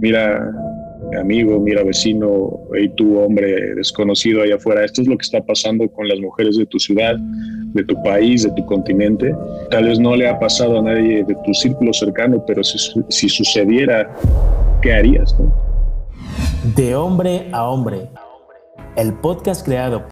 mira amigo, mira vecino, y tú hombre desconocido allá afuera, esto es lo que está pasando con las mujeres de tu ciudad, de tu país, de tu continente. Tal vez no le ha pasado a nadie de tu círculo cercano, pero si, si sucediera, ¿qué harías? De hombre a hombre, el podcast creado